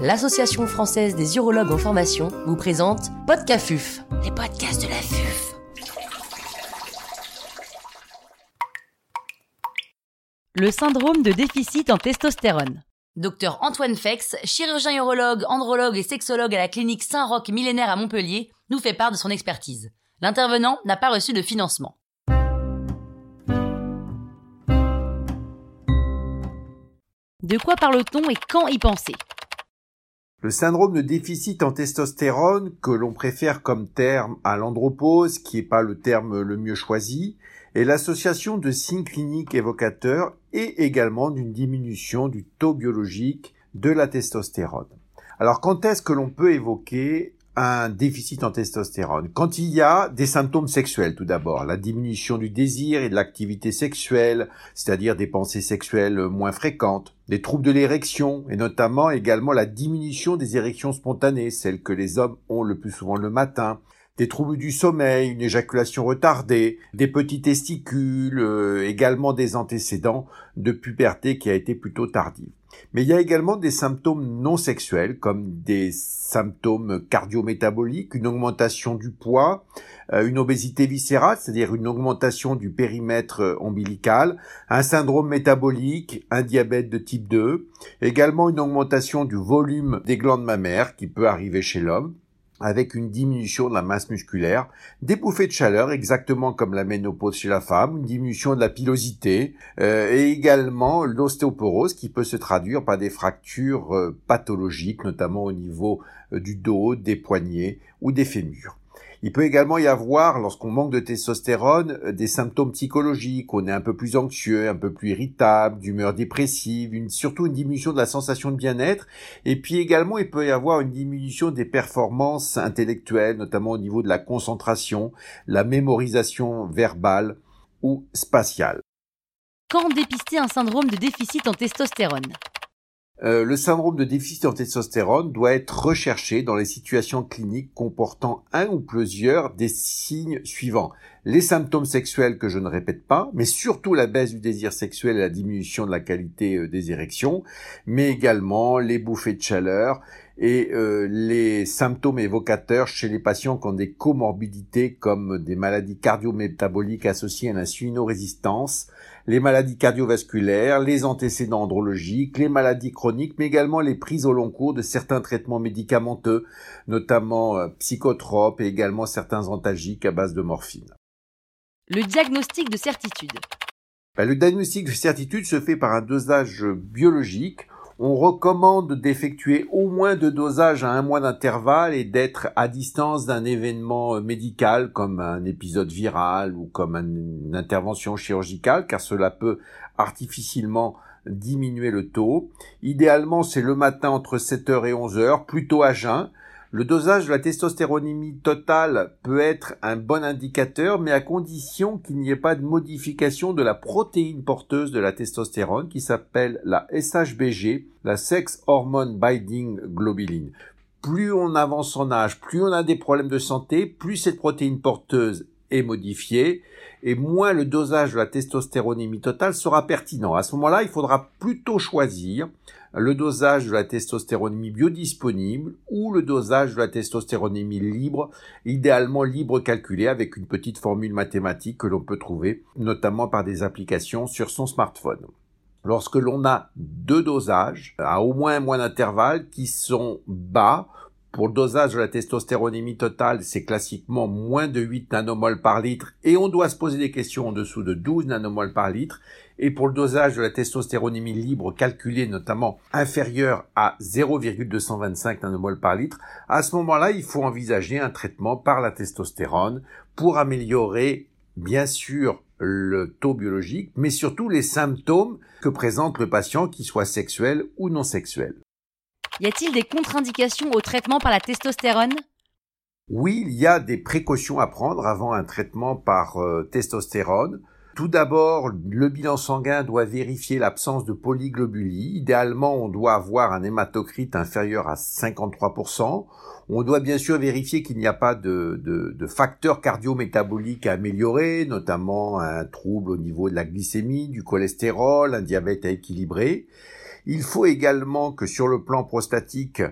l'Association française des urologues en formation vous présente Podcafuf, les podcasts de la FUF. Le syndrome de déficit en testostérone. Docteur Antoine Fex, chirurgien urologue, andrologue et sexologue à la clinique Saint-Roch millénaire à Montpellier, nous fait part de son expertise. L'intervenant n'a pas reçu de financement. De quoi parle-t-on et quand y penser? Le syndrome de déficit en testostérone, que l'on préfère comme terme à l'andropause, qui n'est pas le terme le mieux choisi, est l'association de signes cliniques évocateurs et également d'une diminution du taux biologique de la testostérone. Alors quand est-ce que l'on peut évoquer un déficit en testostérone. Quand il y a des symptômes sexuels tout d'abord, la diminution du désir et de l'activité sexuelle, c'est-à-dire des pensées sexuelles moins fréquentes, des troubles de l'érection et notamment également la diminution des érections spontanées, celles que les hommes ont le plus souvent le matin, des troubles du sommeil, une éjaculation retardée, des petits testicules, euh, également des antécédents de puberté qui a été plutôt tardive. Mais il y a également des symptômes non sexuels comme des symptômes cardiométaboliques, une augmentation du poids, euh, une obésité viscérale, c'est-à-dire une augmentation du périmètre euh, ombilical, un syndrome métabolique, un diabète de type 2, également une augmentation du volume des glandes mammaires qui peut arriver chez l'homme, avec une diminution de la masse musculaire, des bouffées de chaleur exactement comme la ménopause chez la femme, une diminution de la pilosité euh, et également l'ostéoporose qui peut se traduire par des fractures euh, pathologiques notamment au niveau euh, du dos, des poignets ou des fémurs. Il peut également y avoir, lorsqu'on manque de testostérone, euh, des symptômes psychologiques. On est un peu plus anxieux, un peu plus irritable, d'humeur dépressive, une, surtout une diminution de la sensation de bien-être. Et puis également, il peut y avoir une diminution des performances intellectuelles, notamment au niveau de la concentration, la mémorisation verbale ou spatiale. Quand dépister un syndrome de déficit en testostérone? Euh, le syndrome de déficit en testostérone doit être recherché dans les situations cliniques comportant un ou plusieurs des signes suivants. Les symptômes sexuels que je ne répète pas, mais surtout la baisse du désir sexuel et la diminution de la qualité euh, des érections, mais également les bouffées de chaleur et euh, les symptômes évocateurs chez les patients qui ont des comorbidités comme des maladies cardiométaboliques associées à l'insulinorésistance, les maladies cardiovasculaires, les antécédents andrologiques, les maladies chroniques, mais également les prises au long cours de certains traitements médicamenteux, notamment euh, psychotropes et également certains antalgiques à base de morphine. Le diagnostic de certitude. Ben, le diagnostic de certitude se fait par un dosage biologique on recommande d'effectuer au moins deux dosages à un mois d'intervalle et d'être à distance d'un événement médical comme un épisode viral ou comme une intervention chirurgicale car cela peut artificiellement diminuer le taux. Idéalement, c'est le matin entre 7h et 11h, plutôt à jeun, le dosage de la testostéronémie totale peut être un bon indicateur, mais à condition qu'il n'y ait pas de modification de la protéine porteuse de la testostérone qui s'appelle la SHBG, la Sex Hormone Binding Globulin. Plus on avance en âge, plus on a des problèmes de santé, plus cette protéine porteuse est modifiée, et moins le dosage de la testostéronémie totale sera pertinent. À ce moment-là, il faudra plutôt choisir le dosage de la testostéronémie biodisponible ou le dosage de la testostéronémie libre, idéalement libre calculé avec une petite formule mathématique que l'on peut trouver notamment par des applications sur son smartphone. Lorsque l'on a deux dosages à au moins un mois d'intervalle qui sont bas, pour le dosage de la testostéronémie totale, c'est classiquement moins de 8 nanomoles par litre et on doit se poser des questions en dessous de 12 nanomoles par litre. Et pour le dosage de la testostéronémie libre calculé notamment inférieur à 0,225 nanomoles par litre, à ce moment-là, il faut envisager un traitement par la testostérone pour améliorer bien sûr le taux biologique, mais surtout les symptômes que présente le patient, qu'ils soient sexuels ou non sexuels. Y a-t-il des contre-indications au traitement par la testostérone? Oui, il y a des précautions à prendre avant un traitement par euh, testostérone. Tout d'abord, le bilan sanguin doit vérifier l'absence de polyglobulie. Idéalement, on doit avoir un hématocrite inférieur à 53%. On doit bien sûr vérifier qu'il n'y a pas de, de, de facteurs cardiométaboliques à améliorer, notamment un trouble au niveau de la glycémie, du cholestérol, un diabète à équilibrer. Il faut également que sur le plan prostatique,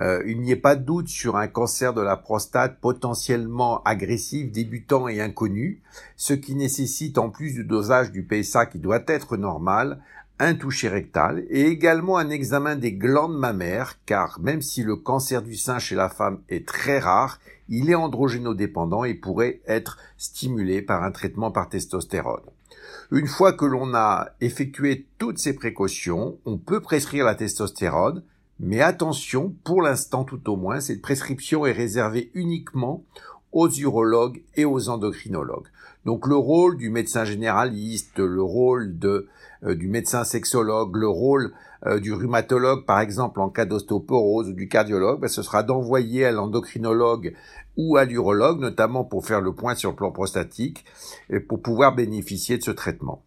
euh, il n'y ait pas de doute sur un cancer de la prostate potentiellement agressif, débutant et inconnu, ce qui nécessite en plus du dosage du PSA qui doit être normal, un toucher rectal et également un examen des glandes mammaires car même si le cancer du sein chez la femme est très rare, il est androgénodépendant et pourrait être stimulé par un traitement par testostérone. Une fois que l'on a effectué toutes ces précautions, on peut prescrire la testostérone, mais attention, pour l'instant tout au moins, cette prescription est réservée uniquement aux urologues et aux endocrinologues. Donc le rôle du médecin généraliste, le rôle de, euh, du médecin sexologue, le rôle euh, du rhumatologue par exemple en cas d'ostéoporose ou du cardiologue, ben, ce sera d'envoyer à l'endocrinologue ou à l'urologue, notamment pour faire le point sur le plan prostatique et pour pouvoir bénéficier de ce traitement.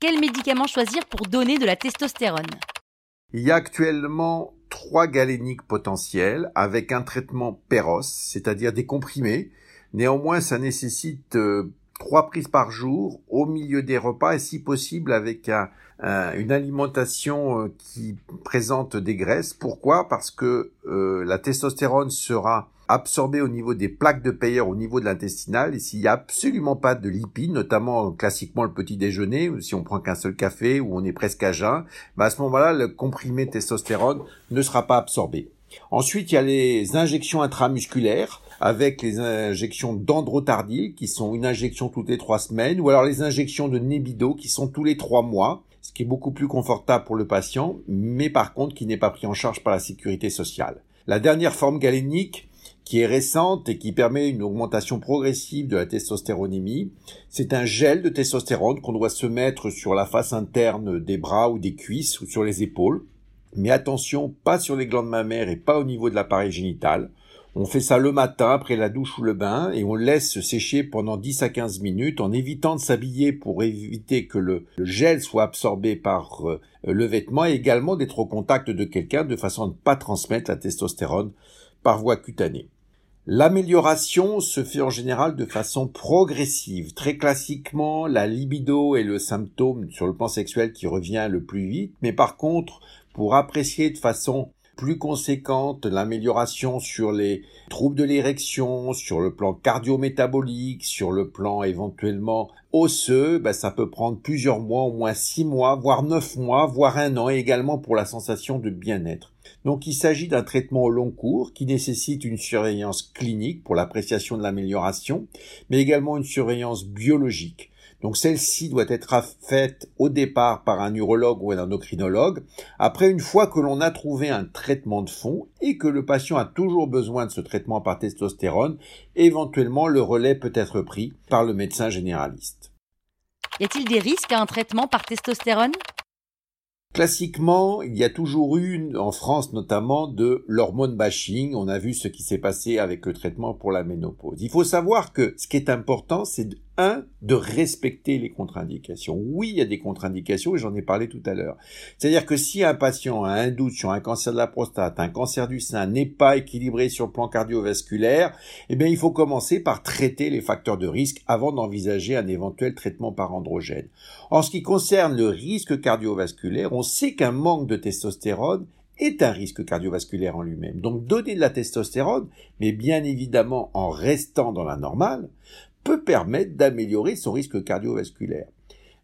Quel médicament choisir pour donner de la testostérone? Il y a actuellement trois galéniques potentiels avec un traitement péros, c'est-à-dire des comprimés. Néanmoins, ça nécessite euh, trois prises par jour au milieu des repas et si possible avec une alimentation euh, qui présente des graisses. Pourquoi? Parce que euh, la testostérone sera absorbée au niveau des plaques de Peyer, au niveau de l'intestinal, et s'il n'y a absolument pas de lipides, notamment classiquement le petit déjeuner, ou si on prend qu'un seul café, ou on est presque à jeun, bah à ce moment-là, le comprimé testostérone ne sera pas absorbé. Ensuite, il y a les injections intramusculaires avec les injections d'androtardil qui sont une injection toutes les trois semaines ou alors les injections de Nebido qui sont tous les trois mois, ce qui est beaucoup plus confortable pour le patient, mais par contre qui n'est pas pris en charge par la sécurité sociale. La dernière forme galénique qui est récente et qui permet une augmentation progressive de la testostéronémie. C'est un gel de testostérone qu'on doit se mettre sur la face interne des bras ou des cuisses ou sur les épaules. Mais attention, pas sur les glandes mammaires et pas au niveau de l'appareil génital. On fait ça le matin après la douche ou le bain et on laisse sécher pendant 10 à 15 minutes en évitant de s'habiller pour éviter que le, gel soit absorbé par euh, le vêtement et également d'être au contact de quelqu'un de façon à ne pas transmettre la testostérone par voie cutanée. L'amélioration se fait en général de façon progressive. Très classiquement, la libido est le symptôme sur le plan sexuel qui revient le plus vite, mais par contre, pour apprécier de façon plus conséquente l'amélioration sur les troubles de l'érection, sur le plan cardio-métabolique, sur le plan éventuellement osseux, ben ça peut prendre plusieurs mois, au moins six mois, voire neuf mois, voire un an, et également pour la sensation de bien-être. Donc il s'agit d'un traitement au long cours qui nécessite une surveillance clinique pour l'appréciation de l'amélioration, mais également une surveillance biologique. Donc celle-ci doit être faite au départ par un urologue ou un endocrinologue. Après, une fois que l'on a trouvé un traitement de fond et que le patient a toujours besoin de ce traitement par testostérone, éventuellement le relais peut être pris par le médecin généraliste. Y a-t-il des risques à un traitement par testostérone? Classiquement, il y a toujours eu, en France notamment, de l'hormone bashing. On a vu ce qui s'est passé avec le traitement pour la ménopause. Il faut savoir que ce qui est important, c'est de respecter les contre-indications. Oui, il y a des contre-indications et j'en ai parlé tout à l'heure. C'est-à-dire que si un patient a un doute sur un cancer de la prostate, un cancer du sein, n'est pas équilibré sur le plan cardiovasculaire, eh bien, il faut commencer par traiter les facteurs de risque avant d'envisager un éventuel traitement par androgène. En ce qui concerne le risque cardiovasculaire, on sait qu'un manque de testostérone est un risque cardiovasculaire en lui-même. Donc donner de la testostérone, mais bien évidemment en restant dans la normale, peut permettre d'améliorer son risque cardiovasculaire.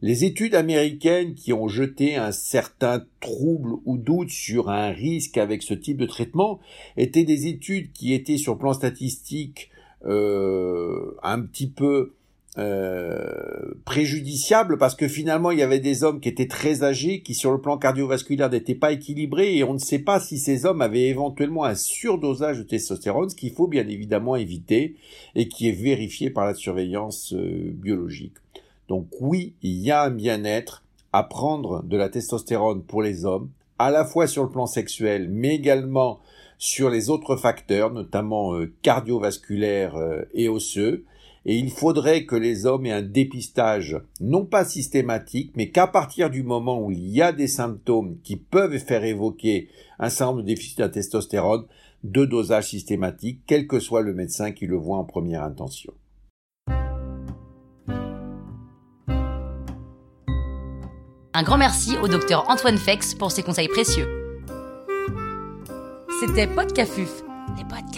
Les études américaines qui ont jeté un certain trouble ou doute sur un risque avec ce type de traitement étaient des études qui étaient sur plan statistique euh, un petit peu euh, préjudiciable parce que finalement il y avait des hommes qui étaient très âgés qui sur le plan cardiovasculaire n'étaient pas équilibrés et on ne sait pas si ces hommes avaient éventuellement un surdosage de testostérone, ce qu'il faut bien évidemment éviter et qui est vérifié par la surveillance euh, biologique. Donc oui, il y a un bien-être à prendre de la testostérone pour les hommes, à la fois sur le plan sexuel mais également sur les autres facteurs, notamment euh, cardiovasculaires et osseux, et il faudrait que les hommes aient un dépistage non pas systématique, mais qu'à partir du moment où il y a des symptômes qui peuvent faire évoquer un certain de déficit de testostérone, de dosage systématique, quel que soit le médecin qui le voit en première intention. Un grand merci au docteur Antoine Fex pour ses conseils précieux. C'était Podcafuf, les podcasts